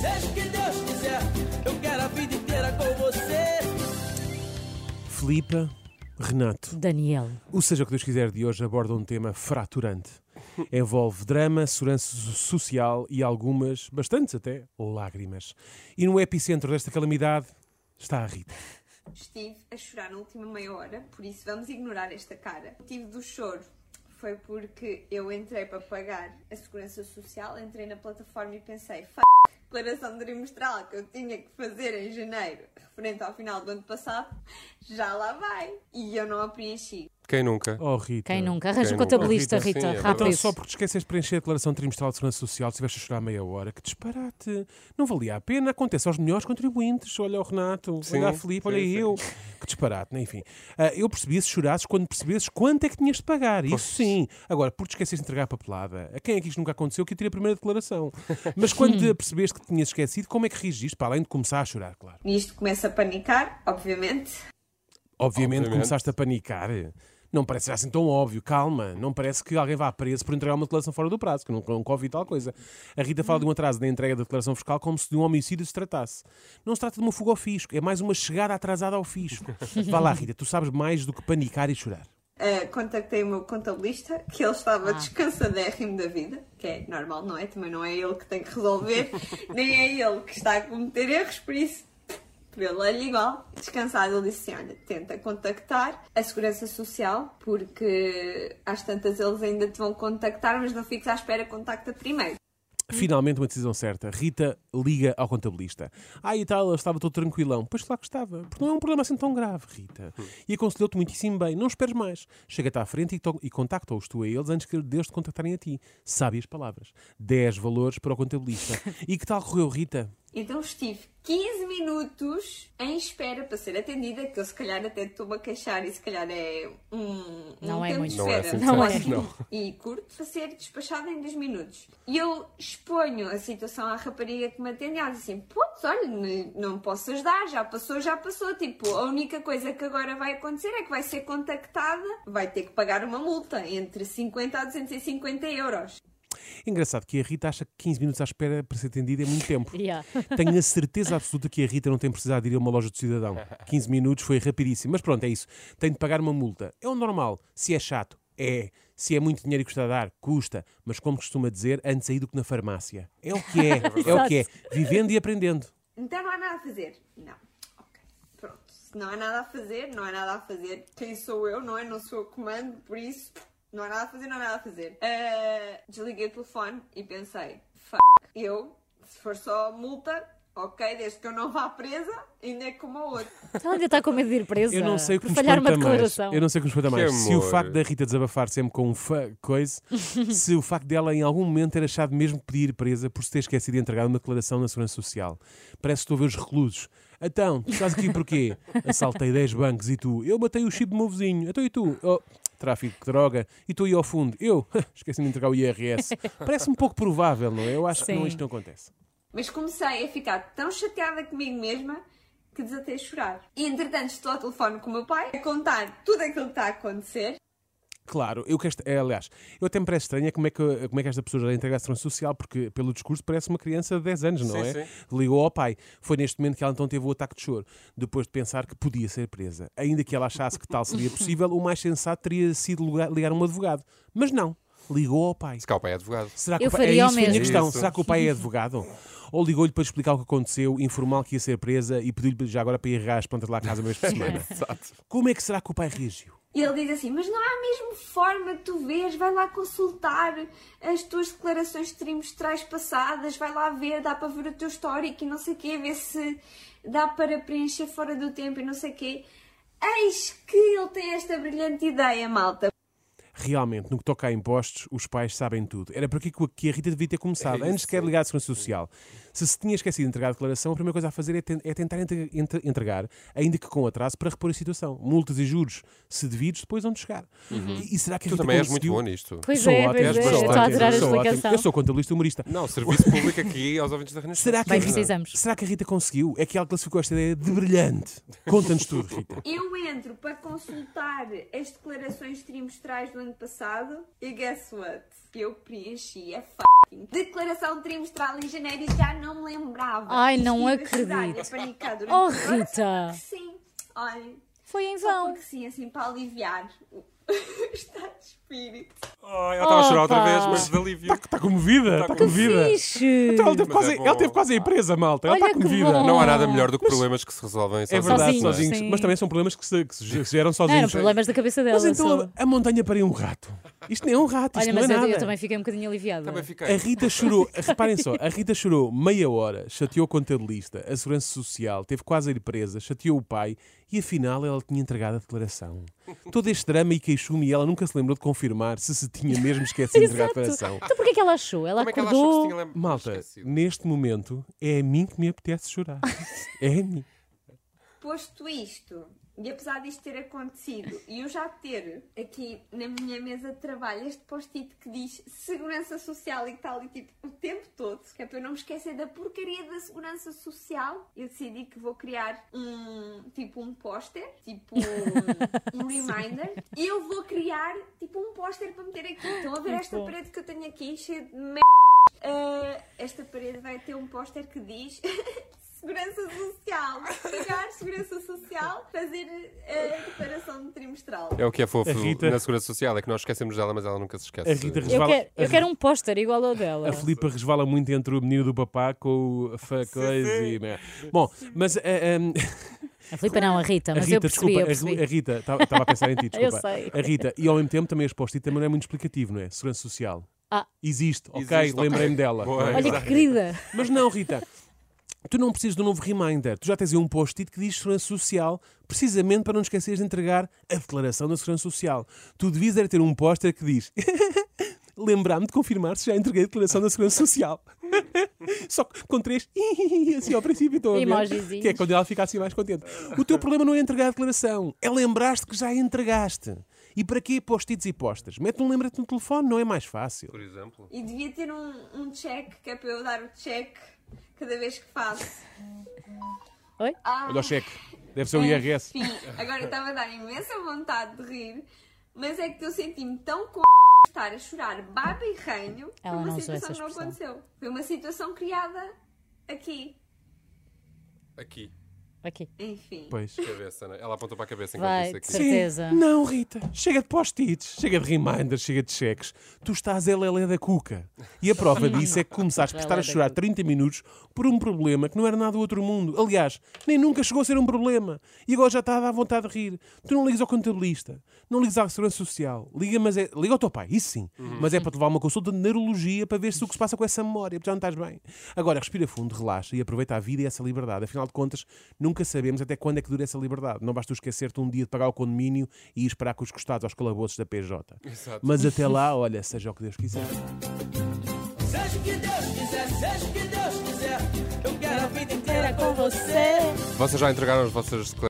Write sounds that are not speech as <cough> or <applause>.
Seja o que Deus quiser, eu quero a vida inteira com você. Filipa, Renato. Daniel. O Seja o que Deus quiser de hoje aborda um tema fraturante. <laughs> Envolve drama, segurança social e algumas, bastantes até, lágrimas. E no epicentro desta calamidade está a Rita. Estive a chorar na última meia hora, por isso vamos ignorar esta cara. O motivo do choro foi porque eu entrei para pagar a segurança social, entrei na plataforma e pensei, f declaração trimestral que eu tinha que fazer em janeiro, referente ao final do ano passado, já lá vai. E eu não a preenchi. Quem nunca? Oh, Rita. Quem nunca? Arranja Quem um contabilista, Oh, Rita, Rita, sim, é rápido. Então, só porque te esqueceste de preencher a declaração trimestral de segurança social, estiveste a chorar meia hora, que disparate. Não valia a pena, acontece aos melhores contribuintes. Olha o Renato, Sim, olha a Filipe, olha sim, eu. Que disparate, né? enfim. Ah, eu percebi se chorasses quando percebesses quanto é que tinhas de pagar. Isso sim. Agora, por te esqueceres de entregar a papelada, a quem é que isto nunca aconteceu que eu tirei a primeira declaração? Mas quando te <laughs> percebeste que tinhas esquecido, como é que reagiste? Para além de começar a chorar, claro. E isto começa a panicar, obviamente. Obviamente, Obviamente. começaste a panicar. Não parece assim tão óbvio, calma. Não parece que alguém vá preso por entregar uma declaração fora do prazo, que nunca, nunca ouvi tal coisa. A Rita fala de um atraso na entrega da declaração fiscal como se de um homicídio se tratasse. Não se trata de uma fuga ao fisco, é mais uma chegada atrasada ao fisco. <laughs> Vá lá, Rita, tu sabes mais do que panicar e chorar. Uh, contactei o meu contabilista, que ele estava descansadérrimo da vida, que é normal, não é? Também não é ele que tem que resolver, <laughs> nem é ele que está a cometer erros, por isso, é igual. Descansado, ele disse assim: olha, tenta contactar a Segurança Social, porque às tantas eles ainda te vão contactar, mas não fiques à espera, contacta primeiro. Finalmente uma decisão certa. Rita liga ao contabilista. Ah, e tal, estava todo tranquilão. Pois claro que estava. Porque não é um problema assim tão grave, Rita. E aconselhou-te muitíssimo bem. Não esperes mais. Chega-te à frente e, e contacta-os tu a eles antes que deles te contactarem a ti. Sábias palavras. 10 valores para o contabilista. <laughs> E que tal correu, Rita? Então estive 15 minutos em espera para ser atendida, que eu se calhar até estou-me a queixar e se calhar é um, um Não é tempo muito. de Não é espera Não é. Não. e curto para ser despachada em 10 minutos. E eu exponho a situação à rapariga que me atende e ela diz assim, putz, olha, não posso ajudar, já passou, já passou. Tipo, a única coisa que agora vai acontecer é que vai ser contactada, vai ter que pagar uma multa entre 50 a 250 euros. Engraçado que a Rita acha que 15 minutos à espera para ser atendida é muito tempo. <laughs> Yeah. Tenho a certeza absoluta que a Rita não tem precisado de ir a uma loja de cidadão. 15 minutos foi rapidíssimo. Mas pronto, é isso. Tem de pagar uma multa. É o normal. Se é chato, é. Se é muito dinheiro e custa a dar, custa. Mas como costuma dizer, antes aí do que na farmácia. É o que é. <laughs> É o que é. Vivendo e aprendendo. Então não há nada a fazer? Não. Ok. Pronto. Se não há nada a fazer, não há nada a fazer. Quem sou eu, não é? Não sou o comando, por isso não há nada a fazer, não há nada a fazer. Ah, desliguei o telefone e pensei, f eu, se for só multa, ok, desde que eu não vá presa, ainda é como a outra. Ela <laughs> ainda está com medo de ir presa. Eu não sei o que me falhar uma mais. declaração. Eu não sei o que me espanta mais. Se o facto da Rita desabafar sempre com um fa coisa, <laughs> se o facto dela em algum momento ter achado mesmo pedir presa por se ter esquecido de entregar uma declaração na Segurança Social. Parece que estou a ver os reclusos. Então, tu estás aqui porquê? <laughs> Assaltei 10 bancos e tu? Eu matei o chip do meu vizinho. Então e tu? Oh, tráfico de droga. E tu aí ao fundo? Eu? <laughs> Esqueci-me de entregar o IRS. <laughs> Parece um pouco provável, não é? Eu acho que não, Sim. isto não acontece. Mas comecei a ficar tão chateada comigo mesma que desatei a chorar. E entretanto estou ao telefone com o meu pai a contar tudo aquilo que está a acontecer. Claro, eu que esta, é, aliás, eu até me parece estranho como é, que, como é que esta pessoa já entrega a segurança social, porque pelo discurso parece uma criança de 10 anos, não Sim, é? sim. Ligou ao pai. Foi neste momento que ela então teve o ataque de choro, depois de pensar que podia ser presa. Ainda que ela achasse que tal seria possível, o mais sensato teria sido ligar um advogado. Mas não, ligou ao pai. Se cá o pai é advogado. Será que Eu o pai, é faria o isso a mesmo. questão. Isso. Será que o pai é advogado? Ou ligou-lhe para explicar o que aconteceu, informal que ia ser presa e pediu-lhe já agora para ir regar as plantas lá à casa uma vez por semana? <laughs> Exato. Como é que será que o pai reagiu? E ele diz assim: Mas não há mesmo forma de tu vês? Vai lá consultar as tuas declarações trimestrais passadas, vai lá ver, dá para ver o teu histórico e não sei o quê, ver se dá para preencher fora do tempo e não sei o quê. Eis que ele tem esta brilhante ideia, malta. Realmente, no que toca a impostos, os pais sabem tudo. Era por aqui que- a Rita devia ter começado, É antes de querer ligar à Segurança Social. Se se tinha esquecido de entregar a declaração, a primeira coisa a fazer é, ten- é tentar entre- entre- entregar, ainda que com atraso, para repor a situação. Multas e juros, se devidos, depois vão chegar. E, e será que a Tu Rita também és muito bom nisto. Pois Sou é, ótimo, pois é. Estou a adorar a explicação. Eu sou contabilista humorista. Não, serviço público aqui aos ouvintes da Renascença. Será que, Bem a Rita- precisamos. será que a Rita conseguiu? É que ela classificou esta ideia de brilhante. Conta-nos tudo, Rita. Eu entro para consultar as declarações trimestrais do ano passado e guess what? Eu preenchi a fucking declaração trimestral em janeiro e já não me lembrava. Ai, não acredito. Oh, só Rita. Sim, olha, Foi em só vão. porque sim, assim, para aliviar o <laughs> estado de espírito. Oh, ela estava a chorar outra vez, mas de alívio. Está comovida, está Que comovida. Fixe. Então, ela teve, Mas quase, é teve quase aí presa, malta. Ela Olha está que comovida. bom. Não há nada melhor do que problemas que se resolvem É sozinhos. verdade, Sozinhos, sozinhos. Mas também são problemas que se, que se geram Não, sozinhos. eram problemas da cabeça dela. Mas então só. a montanha pariu um rato. Isto nem é um rato, isto Olha, não mas é eu, nada. eu também fiquei um bocadinho aliviada. Também A fiquei. Rita chorou, <laughs> reparem só, a Rita chorou meia hora, chateou o contabilista, a segurança social, teve quase a ir presa, chateou o pai e afinal ela tinha entregado a declaração. Todo este drama e queixume e ela nunca se lembrou de confirmar se se tinha <laughs> mesmo esquecido de entregar a declaração. Então porquê que ela achou? Ela Como é que ela achou que se acordou. tinha lem- Malta, esquecido? neste momento é a mim que me apetece chorar. <laughs> É a mim. Posto isto, e apesar disto ter acontecido, e eu já ter aqui na minha mesa de trabalho este post-it que diz Segurança Social e que está ali tipo o tempo todo, que é para eu não me esquecer da porcaria da Segurança Social, eu decidi que vou criar um tipo um póster, tipo um, <laughs> um reminder, e eu vou criar tipo um póster para meter aqui. Estão a ver Muito esta bom. parede que eu tenho aqui cheia de merda? Ah, esta parede vai ter um póster que diz Segurança Social. Pagar Segurança Social, fazer a declaração de trimestral. É o que é fofo A Rita- na Segurança Social, é que nós esquecemos dela, mas ela nunca se esquece. A Rita Eu resvala- quero, eu quero um póster igual ao dela. A Filipa resvala muito entre o menino do papá com o fa coisa e. Bom, mas a, a- A Filipa não, a Rita, a mas Rita, eu percebi, desculpa, eu a percebi. A Rita, estava a pensar em ti, <laughs> Eu desculpa. sei. A Rita, e ao mesmo tempo também este post-it também não é muito explicativo, não é? Segurança Social. Ah. Existe, ok, lembrei-me dela. Boa. Olha que querida. Mas não, Rita. Tu não precisas de um novo reminder. Tu já tens aí um post-it que diz Segurança Social, precisamente para não esqueceres de entregar a declaração da Segurança Social. Tu devias era ter um póster que diz <laughs> lembrar-me de confirmar se já entreguei a declaração da Segurança Social. <laughs> Só que com três <laughs> assim ao princípio estão a ver. Que é quando ela fica assim mais contente. O teu problema não é entregar a declaração, é lembrar-te que já a entregaste. E para quê post-its e postas? Mete um lembrete no telefone, não é mais fácil. Por exemplo. E devia ter um, um check, que é para eu dar o check cada vez que faço. Oi? Ah, Olha o cheque, deve ser o IRS. enfim, agora estava a dar imensa vontade de rir, mas é que eu senti-me tão com estar a chorar baba e por Ela uma não situação que não aconteceu. Foi uma situação criada aqui. Aqui. Aqui. Enfim. Pois. Cabeça, né? Ela apontou para a cabeça enquanto Vai, disse de aqui. certeza. Não, Rita, chega de post-its, chega de reminders, chega de cheques. Tu estás a lelé da cuca. E a prova disso é que começaste por estar a chorar cuca. 30 minutos por um problema que não era nada do outro mundo. Aliás, nem nunca chegou a ser um problema. E agora já está a dar vontade de rir. Tu não ligas ao contabilista, não ligas à segurança social. Liga, mas é, liga ao teu pai, isso sim. Mas é para te levar uma consulta de neurologia para ver se o que se passa com essa memória, porque já não estás bem. Agora, respira fundo, relaxa e aproveita a vida e essa liberdade. Afinal de contas, nunca sabemos até quando é que dura essa liberdade. Não basta tu esquecer-te um dia de pagar o condomínio e ir esperar com os costados aos calabouços da PJ. Exato. Mas até lá, olha, seja o que Deus quiser. Seja o que Deus quiser, seja o que Deus quiser. Eu quero a vida inteira Com você. Vocês já entregaram as vossas